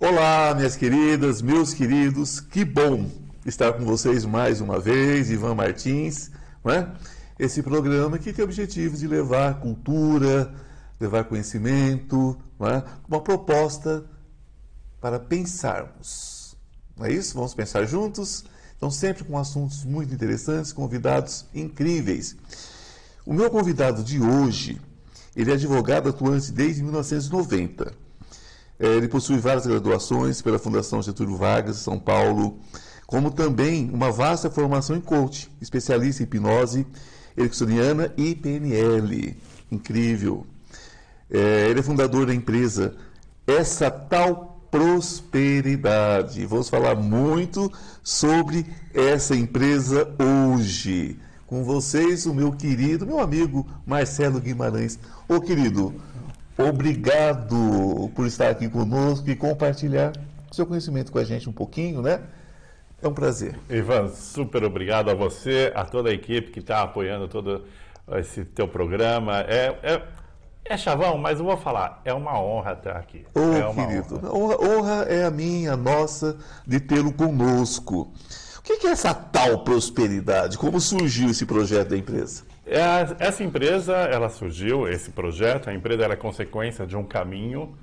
Olá, minhas queridas, meus queridos, que bom estar com vocês mais uma vez, Ivan Martins, não é? Esse programa que tem o objetivo de levar cultura, levar conhecimento, não é? uma proposta para pensarmos. Não é isso? Vamos pensar juntos? Então, sempre com assuntos muito interessantes, convidados incríveis. O meu convidado de hoje, ele é advogado atuante desde 1990. É, ele possui várias graduações pela Fundação Getúlio Vargas, São Paulo, como também uma vasta formação em coaching, especialista em hipnose ericksoniana e PNL. Incrível. É, ele é fundador da empresa Essa Tal prosperidade. Vamos falar muito sobre essa empresa hoje. Com vocês, o meu querido, meu amigo Marcelo Guimarães. Ô querido, obrigado por estar aqui conosco e compartilhar seu conhecimento com a gente um pouquinho, né? É um prazer. Ivan, super obrigado a você, a toda a equipe que está apoiando todo esse teu programa. É, é é chavão, mas eu vou falar, é uma honra estar aqui. Ô, é querido, honra. honra. honra. é a minha, a nossa, de tê-lo conosco. O que é essa tal prosperidade? Como surgiu esse projeto da empresa? É, essa empresa, ela surgiu, esse projeto, a empresa é consequência de um caminho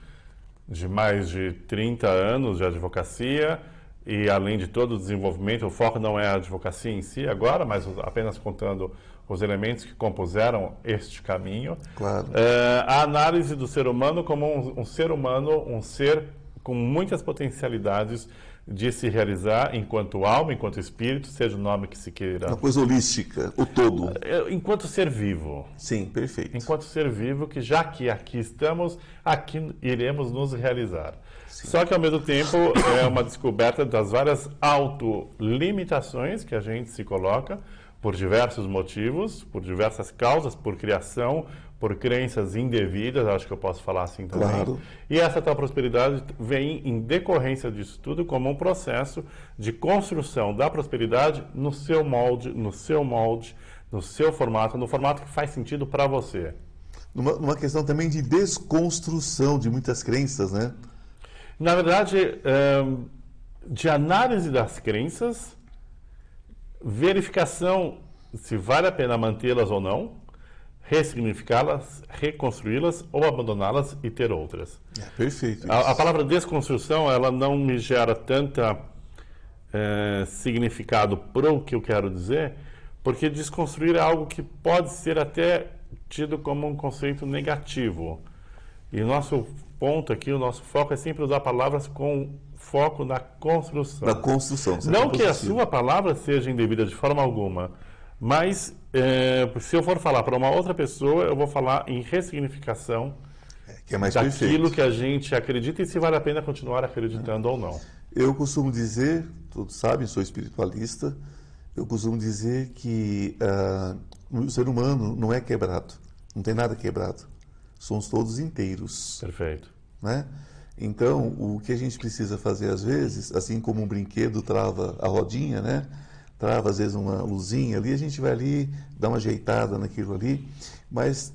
de mais de 30 anos de advocacia e além de todo o desenvolvimento, o foco não é a advocacia em si agora, mas apenas contando os elementos que compuseram este caminho. Claro. É, a análise do ser humano como um, um, ser humano, um ser com muitas potencialidades de se realizar enquanto alma, enquanto espírito, seja o nome que se queira. Uma coisa holística, o todo. É, enquanto ser vivo. Sim, perfeito. Enquanto ser vivo, que já que aqui estamos, aqui iremos nos realizar. Sim. Só que, ao mesmo tempo, é uma descoberta das várias autolimitações que a gente se coloca por diversos motivos, por diversas causas, por criação, por crenças indevidas, acho que eu posso falar assim também. Claro. E essa tal prosperidade vem em decorrência disso tudo como um processo de construção da prosperidade no seu molde, no seu molde, no seu formato, no formato que faz sentido para você. Numa, numa, questão também de desconstrução de muitas crenças, né? Na verdade, de análise das crenças verificação se vale a pena mantê-las ou não, ressignificá-las, reconstruí-las ou abandoná-las e ter outras. É, perfeito. A, a, palavra desconstrução ela não me gera tanta é, significado para o que eu quero dizer, porque desconstruir é algo que pode ser até tido como um conceito negativo. E o nosso ponto aqui, o nosso foco é sempre usar palavras com foco na construção. Na construção. Não que a sua palavra seja indevida de forma alguma, mas é, se eu for falar para uma outra pessoa, eu vou falar em ressignificação é, que é mais daquilo perfeito. que a gente acredita e se vale a pena continuar acreditando é. ou não. Eu costumo dizer, todos sabem, sou espiritualista, eu costumo dizer que uh, o ser humano não é quebrado, não tem nada quebrado. Somos todos inteiros. Perfeito. Né? Então, o que a gente precisa fazer às vezes, assim como um brinquedo trava a rodinha, né? Trava às vezes uma luzinha ali, a gente vai ali, dá uma ajeitada naquilo ali, mas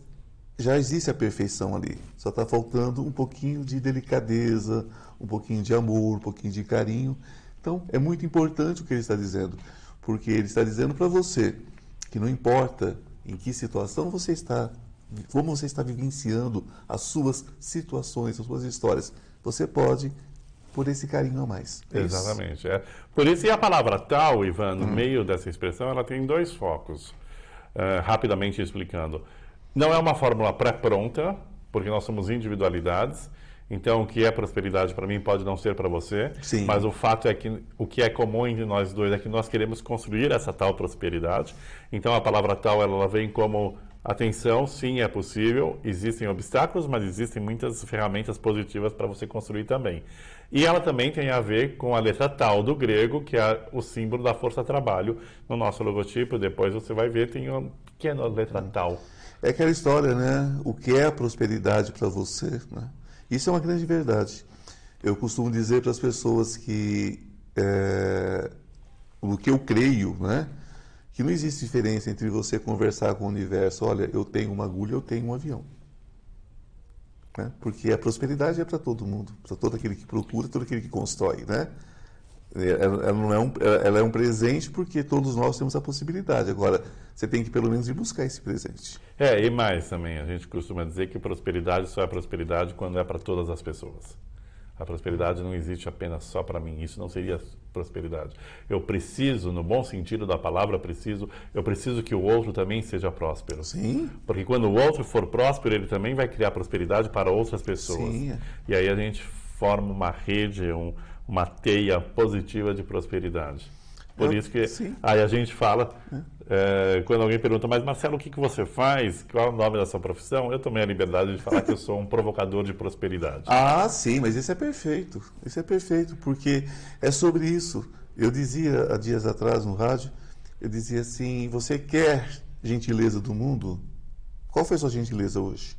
já existe a perfeição ali. Só está faltando um pouquinho de delicadeza, um pouquinho de amor, um pouquinho de carinho. Então, é muito importante o que ele está dizendo, porque ele está dizendo para você que não importa em que situação você está, como você está vivenciando as suas situações, as suas histórias, você pode por esse carinho a mais. É Exatamente. É. Por isso, e a palavra tal, Ivan, no hum. meio dessa expressão, ela tem dois focos. Uh, rapidamente explicando. Não é uma fórmula pré-pronta, porque nós somos individualidades. Então, o que é prosperidade para mim pode não ser para você. Sim. Mas o fato é que o que é comum entre nós dois é que nós queremos construir essa tal prosperidade. Então, a palavra tal ela vem como Atenção, sim, é possível. Existem obstáculos, mas existem muitas ferramentas positivas para você construir também. E ela também tem a ver com a letra tal do grego, que é o símbolo da força-trabalho no nosso logotipo. Depois você vai ver, tem uma pequena letra tal. É aquela história, né? O que é prosperidade para você? Né? Isso é uma grande verdade. Eu costumo dizer para as pessoas que é, o que eu creio, né? Que não existe diferença entre você conversar com o universo, olha, eu tenho uma agulha, eu tenho um avião. Né? Porque a prosperidade é para todo mundo, para todo aquele que procura, todo aquele que constrói, né? Ela, não é um, ela é um presente porque todos nós temos a possibilidade. Agora, você tem que pelo menos ir buscar esse presente. É, e mais também, a gente costuma dizer que prosperidade só é prosperidade quando é para todas as pessoas. A prosperidade não existe apenas só para mim. Isso não seria prosperidade. Eu preciso, no bom sentido da palavra, preciso, eu preciso que o outro também seja próspero. Sim. Porque quando o outro for próspero, ele também vai criar prosperidade para outras pessoas. Sim. E aí a gente forma uma rede, um, uma teia positiva de prosperidade. Por isso que sim. aí a gente fala, é, quando alguém pergunta, mas Marcelo, o que, que você faz? Qual é o nome da sua profissão? Eu tomei a liberdade de falar que eu sou um provocador de prosperidade. Ah, sim, mas isso é perfeito. Isso é perfeito, porque é sobre isso. Eu dizia há dias atrás no rádio, eu dizia assim, você quer gentileza do mundo? Qual foi a sua gentileza hoje?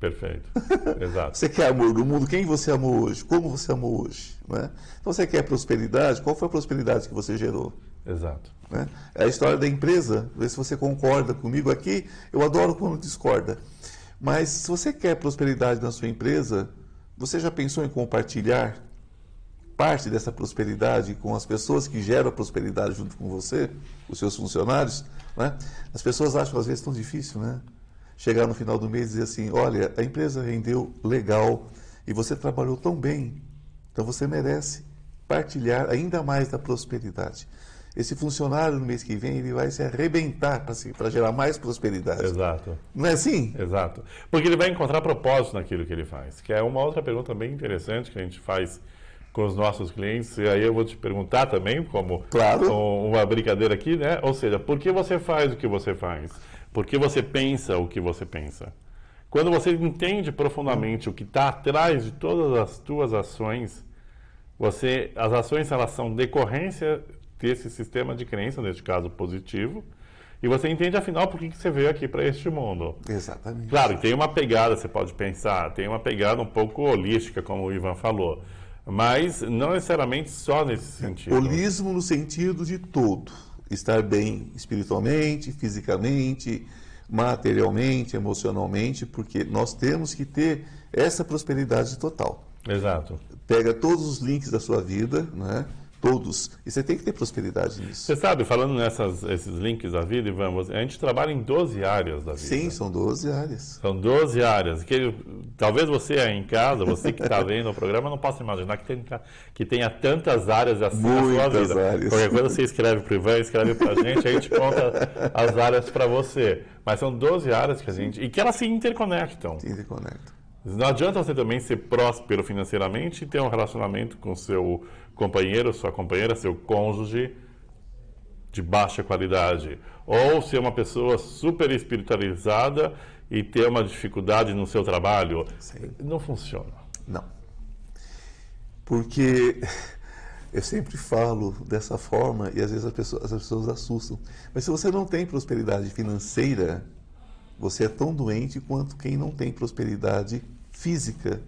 Perfeito. Exato. Você quer amor do mundo? Quem você amou hoje? Como você amou hoje? Né? Então você quer prosperidade? Qual foi a prosperidade que você gerou? Exato. Né? É a história da empresa, ver se você concorda comigo aqui. Eu adoro quando discorda. Mas se você quer prosperidade na sua empresa, você já pensou em compartilhar parte dessa prosperidade com as pessoas que geram a prosperidade junto com você, os seus funcionários? Né? As pessoas acham às vezes tão difícil, né? Chegar no final do mês e dizer assim: olha, a empresa rendeu legal e você trabalhou tão bem, então você merece partilhar ainda mais da prosperidade. Esse funcionário no mês que vem ele vai se arrebentar para gerar mais prosperidade. Exato. Não é assim? Exato. Porque ele vai encontrar propósito naquilo que ele faz. Que é uma outra pergunta bem interessante que a gente faz com os nossos clientes. E aí eu vou te perguntar também, como Claro. uma brincadeira aqui, né? Ou seja, por que você faz o que você faz? Por que você pensa o que você pensa? Quando você entende profundamente o que está atrás de todas as tuas ações, você, as ações elas são decorrência desse sistema de crença, neste caso positivo, e você entende afinal por que, que você veio aqui para este mundo. Exatamente. Claro, tem uma pegada, você pode pensar, tem uma pegada um pouco holística, como o Ivan falou, mas não necessariamente só nesse sentido. Holismo no sentido de todo. Estar bem espiritualmente, fisicamente, materialmente, emocionalmente, porque nós temos que ter essa prosperidade total. Exato. Pega todos os links da sua vida, né? Todos. E você tem que ter prosperidade nisso. Você sabe, falando nesses esses links da vida, Ivan, a gente trabalha em 12 áreas da vida. Sim, são 12 áreas. São 12 áreas. Que, talvez você aí em casa, você que está vendo o programa, não possa imaginar que, tem, que tenha tantas áreas assim na sua Muitas vida. áreas. Qualquer coisa você escreve para o Ivan, escreve para a gente, a gente conta as áreas para você. Mas são 12 áreas que a gente. e que elas se interconectam. Tem que conectar. Não adianta você também ser próspero financeiramente e ter um relacionamento com seu companheiro, sua companheira, seu cônjuge de baixa qualidade. Ou ser uma pessoa super espiritualizada e ter uma dificuldade no seu trabalho. Sim. Não funciona. Não. Porque eu sempre falo dessa forma e às vezes as pessoas, as pessoas assustam. Mas se você não tem prosperidade financeira, você é tão doente quanto quem não tem prosperidade física.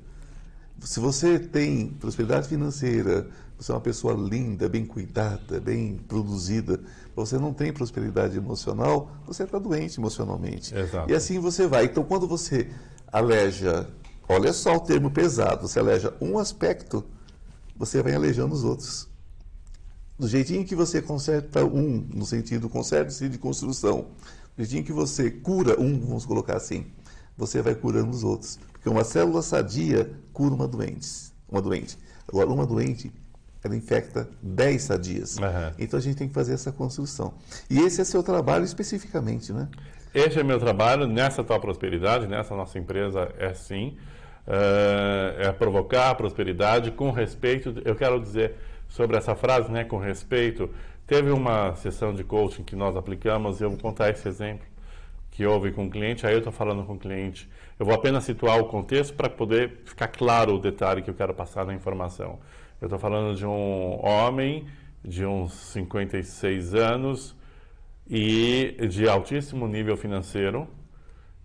Se você tem prosperidade financeira, você é uma pessoa linda, bem cuidada, bem produzida, você não tem prosperidade emocional, você está doente emocionalmente. Exato. E assim você vai. Então, quando você aleja, olha só o termo pesado, você aleja um aspecto, você vai alejando os outros. Do jeitinho que você conserta um, no sentido conserta-se de construção, do jeitinho que você cura um, vamos colocar assim, você vai curando os outros. Porque uma célula sadia cura uma doente. Uma doente. Agora, uma doente, ela infecta 10 sadias. Aham. Então a gente tem que fazer essa construção. E esse é seu trabalho especificamente, né? Este é meu trabalho nessa tua prosperidade, nessa nossa empresa é sim. É, é provocar a prosperidade com respeito. Eu quero dizer sobre essa frase, né, com respeito. Teve uma sessão de coaching que nós aplicamos e eu vou contar esse exemplo que houve com o cliente. Aí eu estou falando com o cliente. Eu vou apenas situar o contexto para poder ficar claro o detalhe que eu quero passar na informação. Eu estou falando de um homem de uns 56 anos e de altíssimo nível financeiro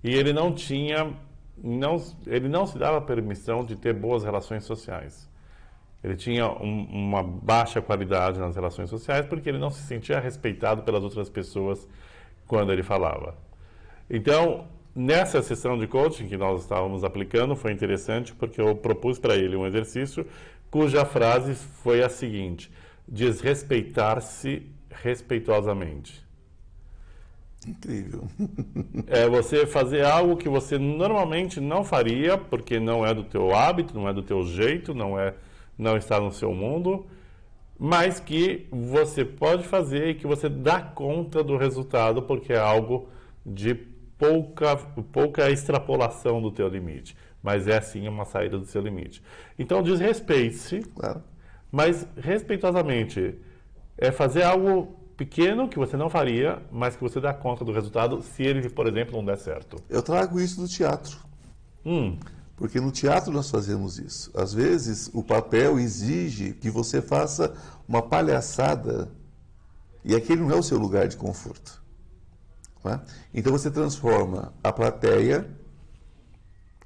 e ele não tinha não ele não se dava permissão de ter boas relações sociais Ele tinha um, uma baixa qualidade nas relações sociais porque ele não se sentia respeitado pelas outras pessoas quando ele falava. Então, nessa sessão de coaching que nós estávamos aplicando, foi interessante porque eu propus para ele um exercício cuja frase foi a seguinte: desrespeitar-se respeitosamente. Incrível. É você fazer algo que você normalmente não faria, porque não é do teu hábito, não é do teu jeito, não é não está no seu mundo, mas que você pode fazer e que você dá conta do resultado, porque é algo de pouca pouca extrapolação do teu limite, mas é sim uma saída do seu limite. Então desrespeite-se, Claro. mas respeitosamente é fazer algo pequeno que você não faria, mas que você dá conta do resultado se ele, por exemplo, não der certo. Eu trago isso do teatro. Hum, Porque no teatro nós fazemos isso. Às vezes o papel exige que você faça uma palhaçada e aquele não é o seu lugar de conforto. É? Então você transforma a plateia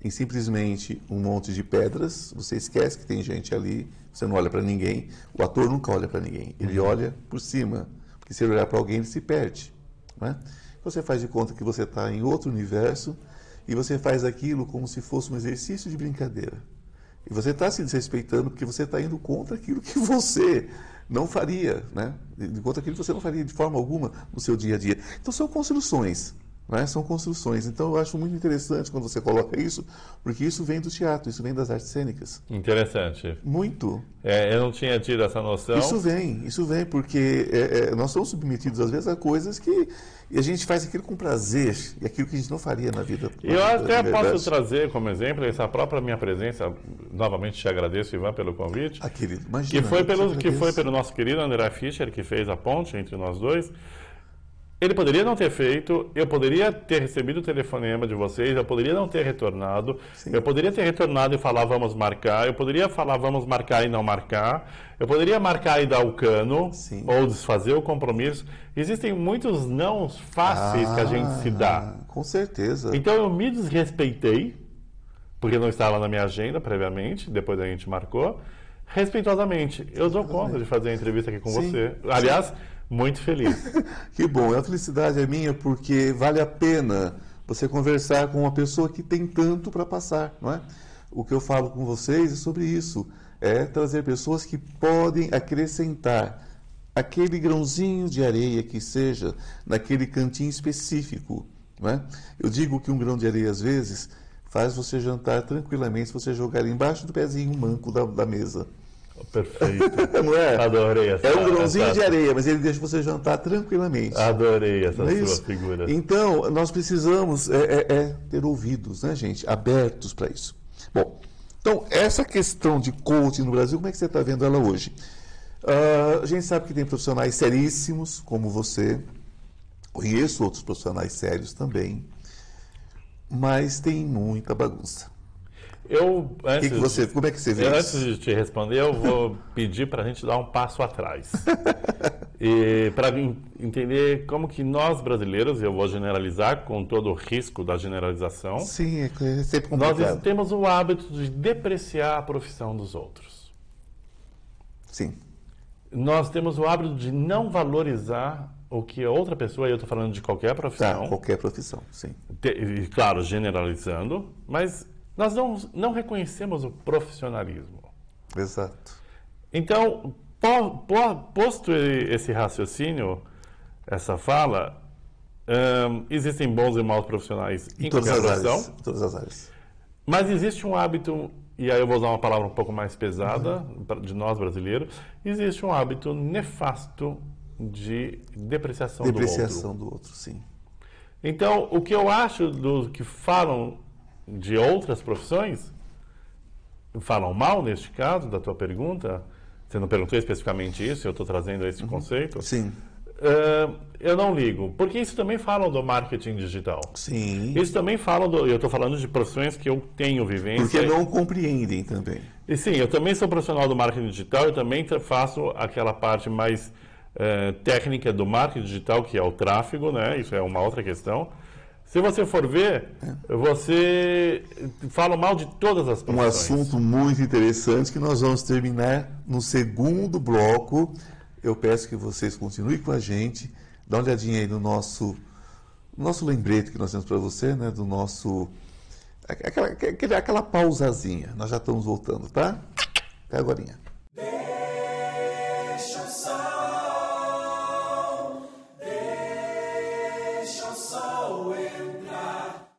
em simplesmente um monte de pedras, você esquece que tem gente ali, você não olha para ninguém, o ator nunca olha para ninguém, ele olha por cima, porque se ele olhar para alguém ele se perde. não é? Você faz de conta que você está em outro universo e você faz aquilo como se fosse um exercício de brincadeira. E você está se desrespeitando porque você está indo contra aquilo que você não faria, né? Contra aquilo você não faria de forma alguma no seu dia a dia. Então são construções, né? São construções. Então eu acho muito interessante quando você coloca isso, porque isso vem do teatro, isso vem das artes cênicas. interessante. Muito. É, eu não tinha tido essa noção. Isso vem, isso vem, porque é, é, nós somos submetidos às vezes a coisas que e a gente faz aquilo com prazer, e aquilo que a gente não faria na vida. na Eu até posso trazer como exemplo essa própria minha presença. Novamente te agradeço, Ivan, pelo convite. Ah, querido, imagina. Que foi, pelo, que foi pelo nosso querido André Fischer, que fez a ponte entre nós dois. Ele poderia não ter feito, eu poderia ter recebido o telefonema de vocês, eu poderia não ter retornado, eu poderia ter retornado e falar vamos marcar, eu poderia falar vamos marcar e não marcar, eu poderia marcar e dar o cano, Sim. ou desfazer o compromisso. Existem muitos não fáceis que a gente se dá. Ah, Com certeza. Então eu me desrespeitei, porque não estava na minha agenda previamente, depois a gente marcou. Respeitosamente, eu dou conta de fazer a entrevista aqui com Sim, você. Aliás, muito feliz. Que bom, a felicidade é minha porque vale a pena você conversar com uma pessoa que tem tanto para passar, não é? O que eu falo com vocês é sobre isso, é trazer pessoas que podem acrescentar aquele grãozinho de areia que seja naquele cantinho específico, não é? Eu digo que um grão de areia às vezes faz você jantar tranquilamente se você jogar embaixo do pezinho manco da, da mesa. Perfeito. Não é? Adorei essa É um grãozinho essa- de areia, mas ele deixa você jantar tranquilamente. Adorei essa Não é sua isso? figura. Então, nós precisamos é, é- é ter ouvidos, né, gente? Abertos para isso. Bom, então, essa questão de coaching no Brasil, como é que você está vendo ela hoje? Ah, a gente sabe que tem profissionais seríssimos, como você. Conheço outros profissionais sérios também. Mas tem muita bagunça. Eu, O que antes, que você, como é que você vê eu, isso? antes de te responder, eu vou pedir para a gente dar um passo atrás. e para entender como que nós brasileiros, eu vou generalizar com todo o risco da generalização, Sim, é é sempre Nós complicado. temos o hábito de depreciar a profissão dos outros. Sim, Nós temos o hábito de não valorizar o que outra pessoa, e eu estou falando de qualquer tá, profissão, qualquer profissão, sim. te- e, claro, generalizando, mas nós não, não reconhecemos o profissionalismo. Exato. Então, po- po- posto esse raciocínio, essa fala, hum, existem bons e maus profissionais em, Em todas as áreas. Em todas as áreas. Mas existe um hábito, e aí eu vou usar uma palavra um pouco mais pesada pra- de nós brasileiros, existe um hábito nefasto de depreciação, do outro. Depreciação do outro, sim. Então, o que eu acho dos que falam de outras profissões, falam mal neste caso, da tua pergunta, você não perguntou especificamente isso, eu estou trazendo esse conceito, Sim. eh, eu não ligo, porque isso também falam do marketing digital. Sim. Isso também falam, do, eu estou falando de profissões que eu tenho vivência. Porque não compreendem também. E sim, eu também sou profissional do marketing digital, eu também faço aquela parte mais eh, técnica do marketing digital, que é o tráfego, né? Isso é uma outra questão. Se você for ver, você fala mal de todas as Um profissões. assunto muito interessante que nós vamos terminar no segundo bloco. Eu peço que vocês continuem com a gente. Dá uma olhadinha aí no nosso, no nosso lembrete que nós temos para você, né? Do nosso. Aquela, aquela, aquela pausazinha. Nós já estamos voltando, tá? Até agora.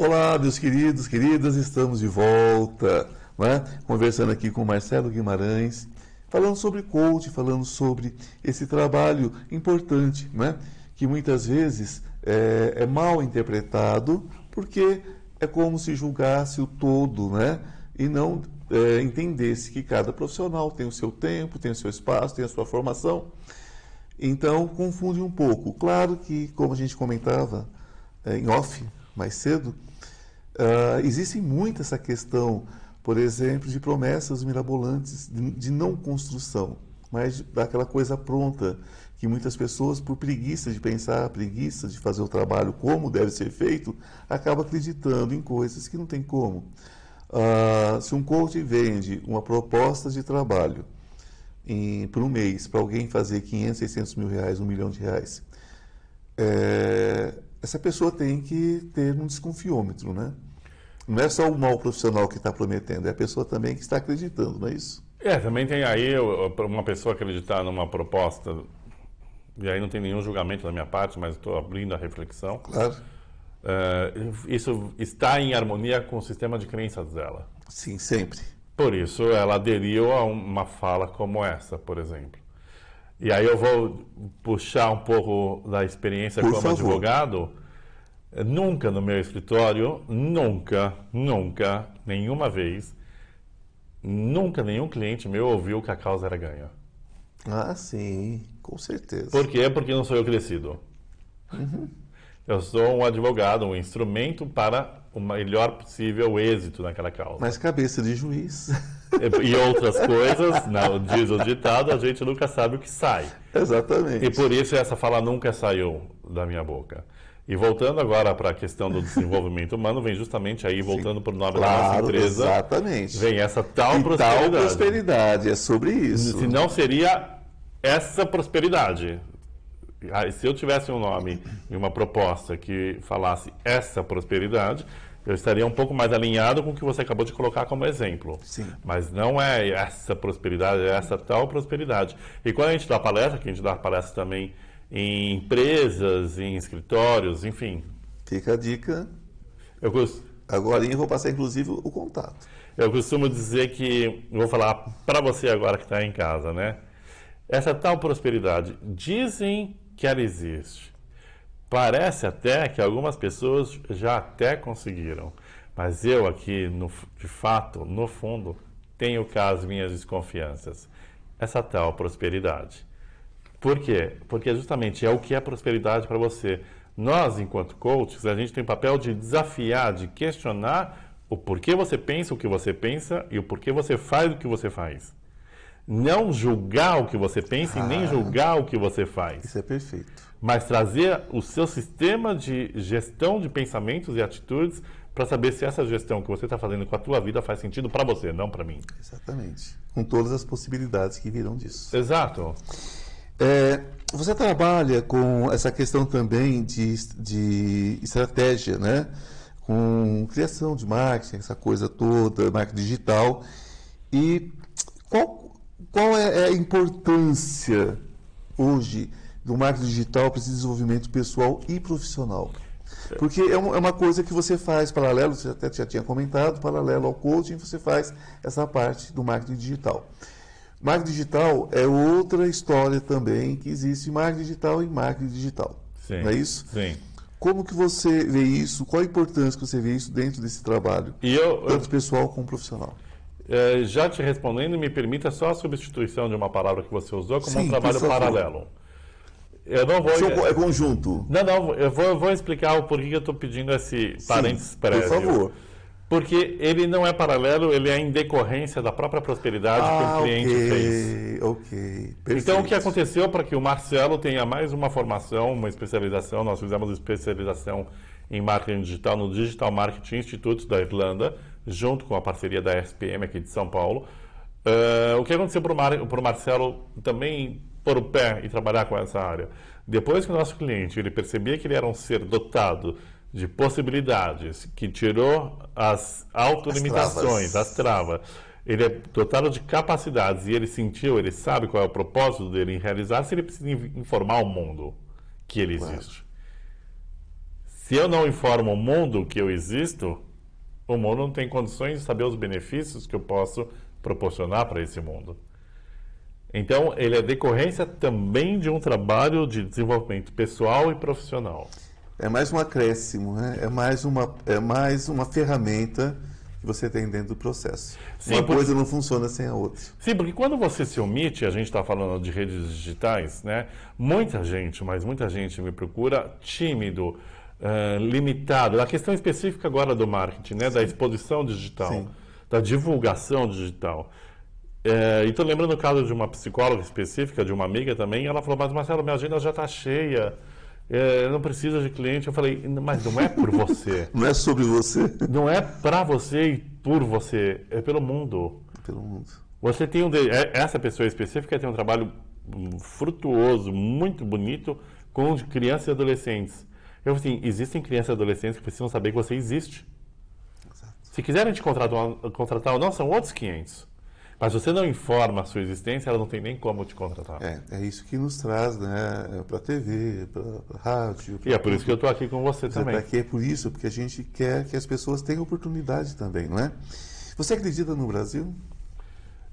Olá, meus queridos, queridas, estamos de volta, não é? conversando aqui com Marcelo Guimarães, falando sobre coach, falando sobre esse trabalho importante, não é? que muitas vezes é, é mal interpretado, porque é como se julgasse o todo, né? e não é, entendesse que cada profissional tem o seu tempo, tem o seu espaço, tem a sua formação. Então, confunde um pouco. Claro que, como a gente comentava é, em off mais cedo, ah, existe muito essa questão, por exemplo, de promessas mirabolantes de, de não construção, mas daquela coisa pronta que muitas pessoas, por preguiça de pensar, preguiça de fazer o trabalho como deve ser feito, acaba acreditando em coisas que não tem como. Ah, se um coach vende uma proposta de trabalho em, por um mês para alguém fazer 500, 600 mil reais, um milhão de reais, é, essa pessoa tem que ter um desconfiômetro, né? Não é só o mau profissional que está prometendo, é a pessoa também que está acreditando, não é isso? É, também tem aí uma pessoa acreditar numa proposta, e aí não tem nenhum julgamento da minha parte, mas estou abrindo a reflexão. Claro. É, isso está em harmonia com o sistema de crenças dela. Sim, sempre. Por isso, ela aderiu a uma fala como essa, por exemplo. E aí eu vou puxar um pouco da experiência Por como favor. advogado. Nunca no meu escritório, nunca, nunca, nenhuma vez, nunca nenhum cliente meu ouviu que a causa era ganha. Ah, sim, com certeza. Por quê? Porque não sou eu que decido. Eu sou um advogado, um instrumento para o melhor possível êxito naquela causa. Mas cabeça de juiz. E outras coisas, não, diz o ditado, a gente nunca sabe o que sai. Exatamente. E por isso essa fala nunca saiu da minha boca. E voltando agora para a questão do desenvolvimento humano, vem justamente aí, voltando para o nome da nossa Claro, empresa, exatamente. vem essa tal e tal prosperidade. prosperidade, é sobre isso. Se não seria essa prosperidade. Ah, Se eu tivesse um nome e uma proposta que falasse essa prosperidade, eu estaria um pouco mais alinhado com o que você acabou de colocar como exemplo. Sim. Mas não é essa prosperidade, é essa tal prosperidade. E quando a gente dá palestra, que a gente dá palestra também em empresas, em escritórios, enfim. Fica a dica. Eu, Agora eu vou passar, inclusive, o contato. eu costumo dizer que, vou falar para você agora que está em casa, né? Essa tal prosperidade, dizem que ela existe. Parece até que algumas pessoas já até conseguiram. Mas eu aqui, no, de fato, no fundo, tenho cá as minhas desconfianças. Essa tal prosperidade. Por quê? Porque justamente é o que é prosperidade para você. Nós, enquanto coaches, a gente tem o papel de desafiar, de questionar o porquê você pensa o que você pensa e o porquê você faz o que você faz. Não julgar o que você pensa e nem Ah. julgar o que você faz. Isso é perfeito. Mas trazer o seu sistema de gestão de pensamentos e atitudes para saber se essa gestão que você está fazendo com a tua vida faz sentido para você, não para mim. Exatamente. Com todas as possibilidades que virão disso. Exato. É, você trabalha com essa questão também de, de estratégia, né? Com criação de marketing, essa coisa toda, marketing digital. E qual, qual é a importância hoje do marketing digital para esse desenvolvimento pessoal e profissional? Porque é é uma coisa que você faz paralelo, você até já tinha comentado, paralelo ao coaching, você faz essa parte do marketing digital. Marketing digital é outra história também, que existe marketing digital e marketing digital. Sim. Não é isso? Sim. Como que você vê isso? Qual a importância que você vê isso dentro desse trabalho, E eu, eu tanto pessoal como profissional? eh, já te respondendo, me permita só a substituição de uma palavra que você usou como Sim, um trabalho paralelo. Eu não vou. Seu- É conjunto. Não, não, eu vou, eu vou explicar o porquê que eu estou pedindo esse parênteses Sim, prévio. por favor. Porque ele não é paralelo, ele é em decorrência da própria prosperidade que Ah, o cliente fez. ok. Perfeito. Então, o que aconteceu para que o Marcelo tenha mais uma formação, uma especialização? Nós fizemos especialização em marketing digital no Digital Marketing Institute da Irlanda, junto com a parceria da SPM aqui de São Paulo. Eh, o que aconteceu para o Mar, Marcelo também pôr o pé e trabalhar com essa área? Depois que o nosso cliente ele percebia que ele era um ser dotado de possibilidades, que tirou as autolimitações, travas. as travas. Ele é dotado de capacidades e ele sentiu, ele sabe qual é o propósito dele em realizar, se ele precisa in- informar o mundo que ele existe. Se eu não informo o mundo que eu existo, o mundo não tem condições de saber os benefícios que eu posso proporcionar para esse mundo. Então, ele é decorrência também de um trabalho de desenvolvimento pessoal e profissional. É mais um acréscimo, né? é, mais uma, é mais uma ferramenta que você tem dentro do processo. Sim, uma porque- coisa não funciona sem a outra. Sim, porque quando você se omite, a gente está falando de redes digitais, né? Muita gente, mas muita gente me procura tímido, eh, limitado. A questão específica agora do marketing, né? Da exposição digital, Sim. da divulgação digital. Eh, e estou lembrando o caso de uma psicóloga específica, de uma amiga também, ela falou, mas Marcelo, minha agenda já está cheia, eu não preciso de cliente. Eu falei, mas não é por você. Não é sobre você, não é para você e por você, é pelo mundo. pelo mundo. Você tem um é- essa pessoa específica tem um trabalho hum, frutuoso, muito bonito com crianças e adolescentes. Eu assim, existem crianças e adolescentes que precisam saber que você existe. Se quiserem te contratar, contratar ou não, são outros 500. Mas você não informa a sua existência, ela não tem nem como te contratar. É, é isso que nos traz né, para a TV, para rádio. E é por isso que eu estou aqui com você Você também. está aqui é por isso, porque a gente quer que as pessoas tenham oportunidade também, não é? Você acredita no Brasil?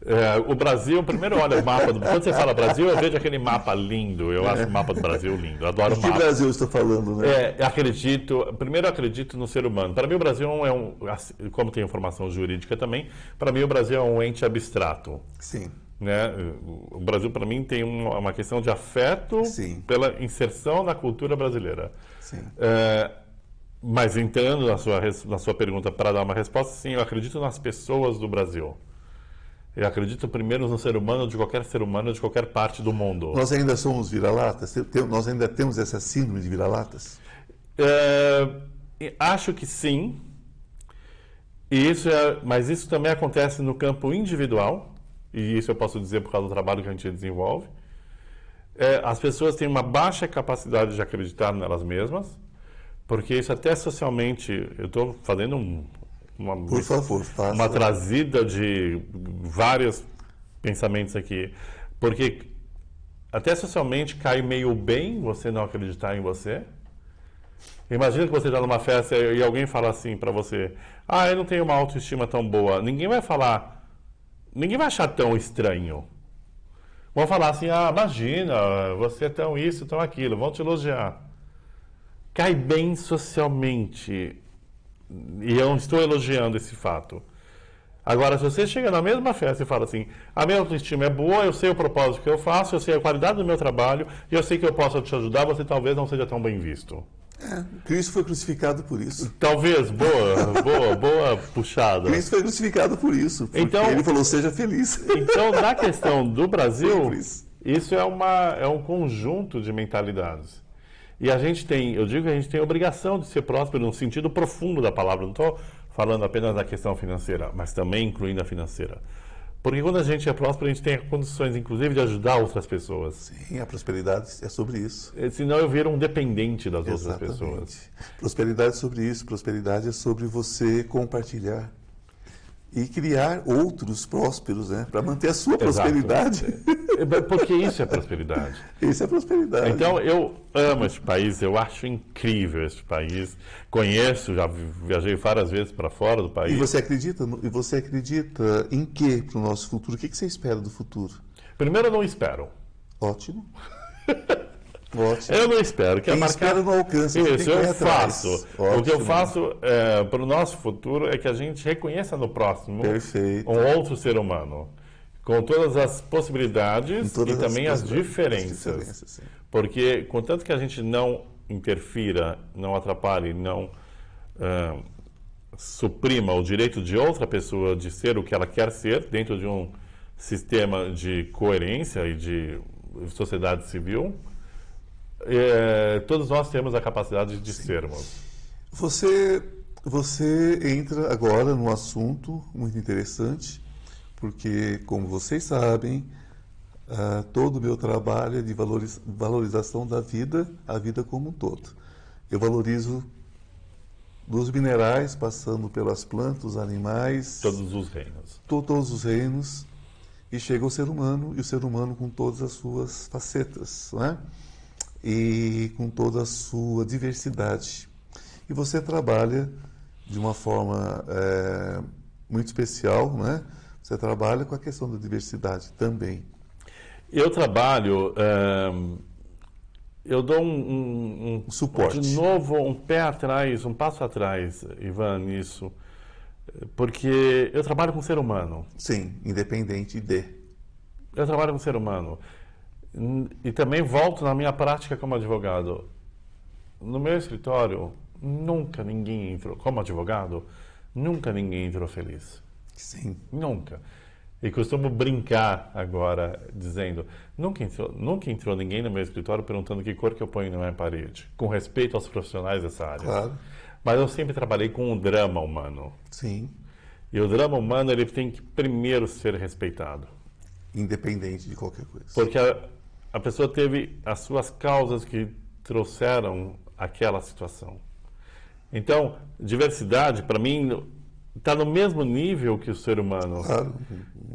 É, o Brasil, primeiro olha o mapa do. Quando você fala Brasil, eu vejo aquele mapa lindo. Eu acho o mapa do Brasil lindo. Adoro o que mapa. Brasil eu estou falando, né? É, acredito. Primeiro, acredito no ser humano. Para mim, o Brasil é um. assim, Como tem informação jurídica também, para mim, o Brasil é um ente abstrato. Sim. Né? O Brasil, para mim, tem uma, questão de afeto Sim. pela inserção na cultura brasileira. Sim. É, mas entrando na sua, na sua pergunta para dar uma resposta, sim, eu acredito nas pessoas do Brasil. Eu acredito primeiro no ser humano, de qualquer ser humano, de qualquer parte do mundo. Nós ainda somos vira-latas? Nós ainda temos essa síndrome de vira-latas? É, acho que sim. E isso é, mas isso também acontece no campo individual, e isso eu posso dizer por causa do trabalho que a gente desenvolve. É, as pessoas têm uma baixa capacidade de acreditar nelas mesmas, porque isso até socialmente, eu estou fazendo um, uma, Por favor, faça. uma trazida de vários pensamentos aqui, porque até socialmente cai meio bem você não acreditar em você. Imagina que você está numa festa e alguém fala assim para você: Ah, eu não tenho uma autoestima tão boa. Ninguém vai falar, ninguém vai achar tão estranho. Vão falar assim: Ah, imagina, você é tão isso, tão aquilo. Vão te elogiar. Cai bem socialmente. E eu não estou elogiando esse fato. Agora, se você chega na mesma festa e fala assim: a minha autoestima é boa, eu sei o propósito que eu faço, eu sei a qualidade do meu trabalho, e eu sei que eu posso te ajudar, você talvez não seja tão bem visto. Cristo foi crucificado por isso. Talvez, boa, boa, boa puxada. Cristo foi crucificado por isso. Porque Então- ele falou, seja feliz. Então, na questão do Brasil, Simples. isso é, uma, é um conjunto de mentalidades. E a gente tem, eu digo que a gente tem a obrigação de ser próspero no sentido profundo da palavra. Não estou falando apenas da questão financeira, mas também incluindo a financeira. Porque quando a gente é próspero, a gente tem condições, inclusive, de ajudar outras pessoas. Sim, a prosperidade é sobre isso. Eh, Senão eu viro um dependente das outras pessoas. Exatamente. Prosperidade é sobre isso. Prosperidade é sobre você compartilhar e criar outros prósperos, né? Para manter a sua prosperidade. Eh, Porque isso é prosperidade. Isso é prosperidade. Então, eu amo este país, eu acho incrível este país. Conheço, já vi- viajei várias vezes para fora do E país. você acredita? E você acredita em quê para o nosso futuro? O que, que você espera do futuro? Primeiro, eu não espero. Ótimo. Ótimo. Eu não espero. Que é Quem marcar... espera não alcança. Isso, eu faço. O que eu Ótimo. faço para o nosso futuro é que a gente reconheça no próximo Perfeito. um outro ser humano. Com todas as possibilidades todas e também as, possibilidades, diferenças. as diferenças. Porque, contanto que a gente não interfira, não atrapalhe, não ah, suprima o direito de outra pessoa de ser o que ela quer ser dentro de um sistema de coerência e de sociedade civil, eh, todos nós temos a capacidade de sermos. Você, você entra agora num assunto muito interessante, porque, como vocês sabem, ah, todo o meu trabalho é de valoriz- valorização da vida, a vida como um todo. Eu valorizo dos minerais, passando pelas plantas, os animais, Todos os reinos. to- todos os reinos, e chega ao ser humano, e o ser humano com todas as suas facetas, não é? E com toda a sua diversidade. E você trabalha de uma forma eh, muito especial, né? Você trabalha com a questão da diversidade também. Eu trabalho, ehm, eu dou um, um- um- Suporte. de novo um pé atrás, um passo atrás, Ivan, nisso, porque eu trabalho com ser humano. Sim, independente de. Eu trabalho com ser humano. E também volto na minha prática como advogado. No meu escritório, nunca ninguém entrou, como advogado, nunca ninguém entrou feliz. Sim, Nunca. E costumo brincar agora, dizendo: nunca entrou, nunca entrou ninguém no meu escritório perguntando que cor que eu ponho na minha parede, com respeito aos profissionais dessa área. claro. Mas eu sempre trabalhei com o drama humano. Sim, E o drama humano ele tem que primeiro ser respeitado. independente de qualquer coisa. Porque a, a pessoa teve as suas causas que trouxeram aquela situação. Então, diversidade, para mim, está no mesmo nível que o ser humano. Claro,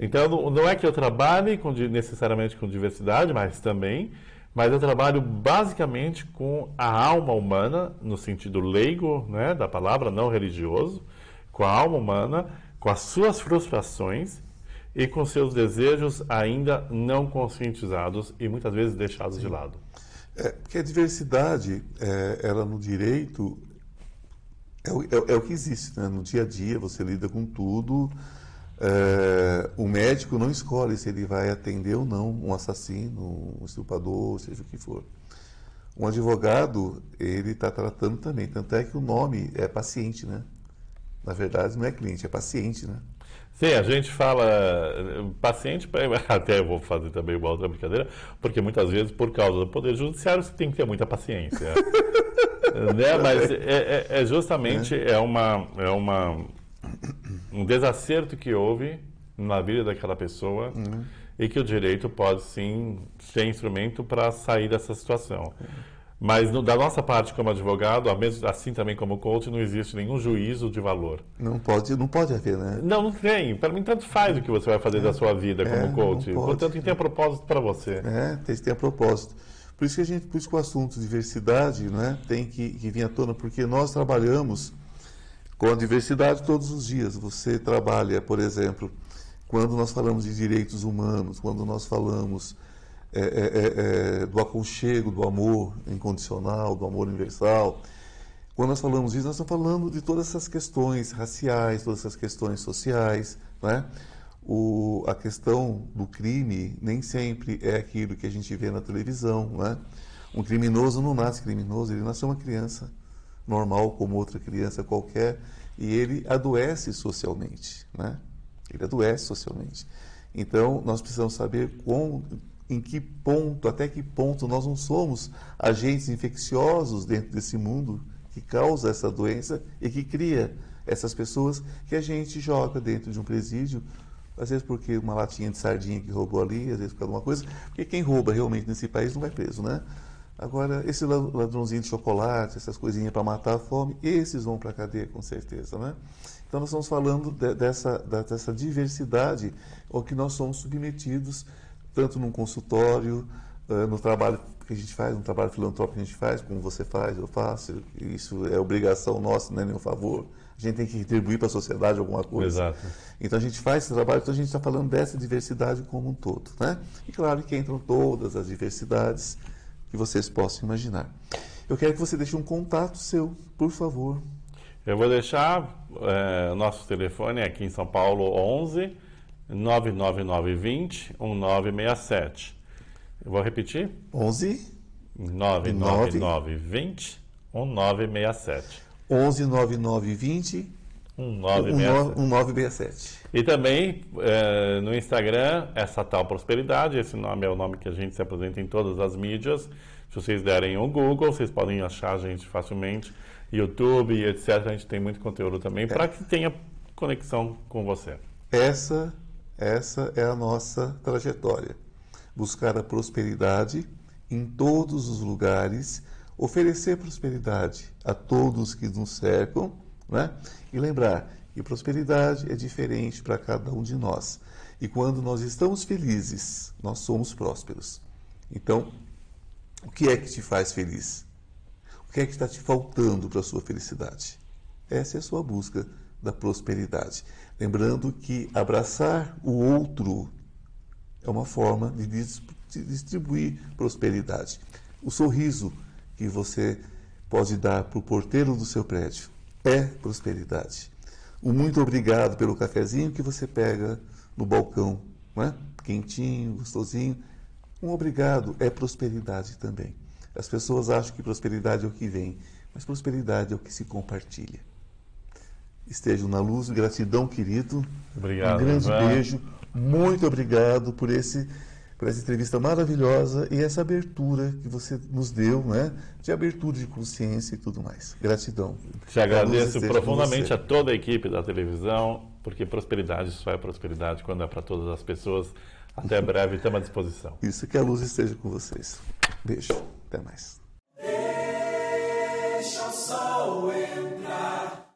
Então, não- é que eu trabalhe com necessariamente com diversidade, mas também, mas eu trabalho basicamente com a alma humana, no sentido leigo né, da palavra, não religioso, com a alma humana, com as suas frustrações e com seus desejos ainda não conscientizados e muitas vezes deixados de lado. É, porque a diversidade, é, ela no direito, é o, é é o que existe, né? No dia a dia, você lida com tudo. É, o médico não escolhe se ele vai atender ou não um assassino, um estuprador, seja o que for. Um advogado, ele está tratando também. Tanto é que o nome é paciente, né? Na verdade, não é cliente, é paciente, né? Sim, a gente fala eh, paciente, até eu vou fazer também uma outra brincadeira, porque muitas vezes, por causa do Poder Judiciário, você tem que ter muita paciência. né? Mas é, é- é justamente é. uma, é uma, um desacerto que houve na vida daquela pessoa e que o direito pode sim ser instrumento para sair dessa situação. Mas no- da nossa parte como advogado, assim também como coach, não existe nenhum juízo de valor. Não pode, não pode haver, né? Não, não tem. Para mim, tanto faz o que você vai fazer da sua vida É, como coach. não pode. Contanto que tenha propósito para você. É, tem que ter a propósito. Por isso que a gente, por isso que o assunto de diversidade, né, tem que, que vir à tona, porque nós trabalhamos com a diversidade todos os dias. Você trabalha, por exemplo, quando nós falamos de direitos humanos, quando nós falamos é, é, é, é, do aconchego, do amor incondicional, do amor universal. Quando nós falamos disso, nós estamos falando de todas essas questões raciais, todas essas questões sociais, né? O, a questão do crime nem sempre é aquilo que a gente vê na televisão, né? Um criminoso não nasce criminoso, ele nasce uma criança normal como outra criança qualquer e ele adoece socialmente, né? Ele adoece socialmente. Então, nós precisamos saber com, em que ponto, até que ponto nós não somos agentes infecciosos dentro desse mundo que causa essa doença e que cria essas pessoas que a gente joga dentro de um presídio, às vezes porque uma latinha de sardinha que roubou ali, às vezes por alguma coisa, porque quem rouba realmente nesse país não vai preso, né? Agora, esse ladrãozinho de chocolate, essas coisinhas para matar a fome, esses vão para a cadeia com certeza, né? Então, nós estamos falando de, dessa, dessa diversidade ao que nós somos submetidos, tanto num consultório, uh, no trabalho que a gente faz, no trabalho filantrópico que a gente faz, como você faz, eu faço, isso é obrigação nossa, não é nenhum favor. A gente tem que retribuir para a sociedade alguma coisa. Exato. Então a gente faz esse trabalho, então a gente está falando dessa diversidade como um todo. Né? E claro que entram todas as diversidades que vocês possam imaginar. Eu quero que você deixe um contato seu, por favor. Eu vou deixar é, nosso telefone aqui em São Paulo 11 99920 1967. Eu vou repetir? 11 99920 1967. 11 9920 1967. E também é, no Instagram, essa tal prosperidade, esse nome é o nome que a gente se apresenta em todas as mídias. Se vocês derem o Google, vocês podem achar a gente facilmente, YouTube, etc. A gente tem muito conteúdo também para que tenha conexão com você. Essa, essa é a nossa trajetória. Buscar a prosperidade em todos os lugares, oferecer prosperidade a todos que nos cercam, né? E lembrar que prosperidade é diferente para cada um de nós. E quando nós estamos felizes, nós somos prósperos. Então, o que é que te faz feliz? O que é que está te faltando para a sua felicidade? Essa é a sua busca da prosperidade. Lembrando que abraçar o outro é uma forma de distribuir prosperidade. O sorriso que você pode dar para o porteiro do seu prédio é prosperidade. O muito obrigado pelo cafezinho que você pega no balcão, né? quentinho, gostosinho. Um obrigado é prosperidade também. As pessoas acham que prosperidade é o que vem, mas prosperidade é o que se compartilha. Estejam na luz, gratidão, querido. Obrigado. Um grande Ivan. beijo. Muito obrigado por esse por essa entrevista maravilhosa e essa abertura que você nos deu, né? De abertura de consciência e tudo mais. Gratidão. Te agradeço profundamente a toda a equipe da televisão, porque prosperidade só é prosperidade quando é para todas as pessoas. Até breve, estamos à disposição. Isso que a luz esteja com vocês. Beijo. Até mais. Deixa o sol entrar.